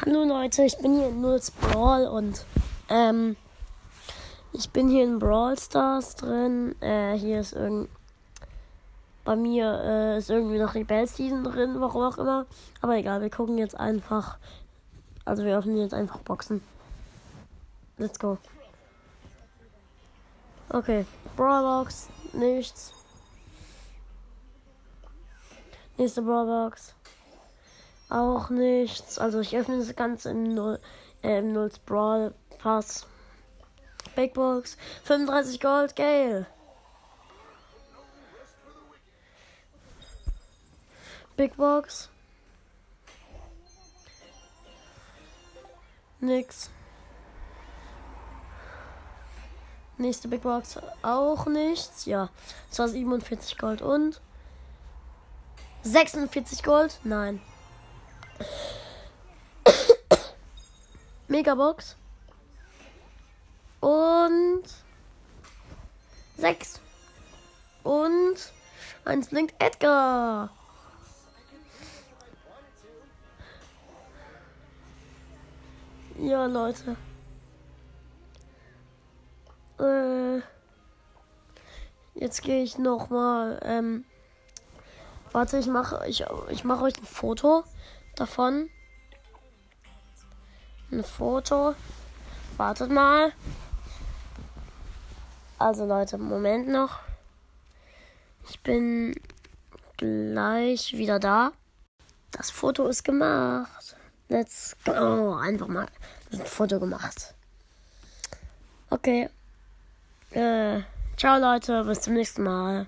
Hallo Leute, ich bin hier in Nulls Brawl und ähm, ich bin hier in Brawl Stars drin. Äh, hier ist irgend bei mir äh, ist irgendwie noch Rebell Season drin, warum auch immer. Aber egal, wir gucken jetzt einfach. Also wir öffnen jetzt einfach Boxen. Let's go. Okay, Brawlbox, nichts. Nächste Brawlbox. Auch nichts. Also ich öffne das Ganze im, Null, äh, im Nulls Brawl Pass. Big Box. 35 Gold, Gale. Big Box. Nix. Nächste Big Box auch nichts. Ja, es war 47 Gold und 46 Gold. Nein. Megabox. Und sechs. Und eins blinkt Edgar. Ja, Leute. Äh, jetzt gehe ich noch mal. Ähm, warte, ich mache ich, ich mache euch ein Foto davon. Ein Foto. Wartet mal. Also Leute, Moment noch. Ich bin gleich wieder da. Das Foto ist gemacht. Let's go. Einfach mal ein Foto gemacht. Okay. Äh, ciao Leute, bis zum nächsten Mal.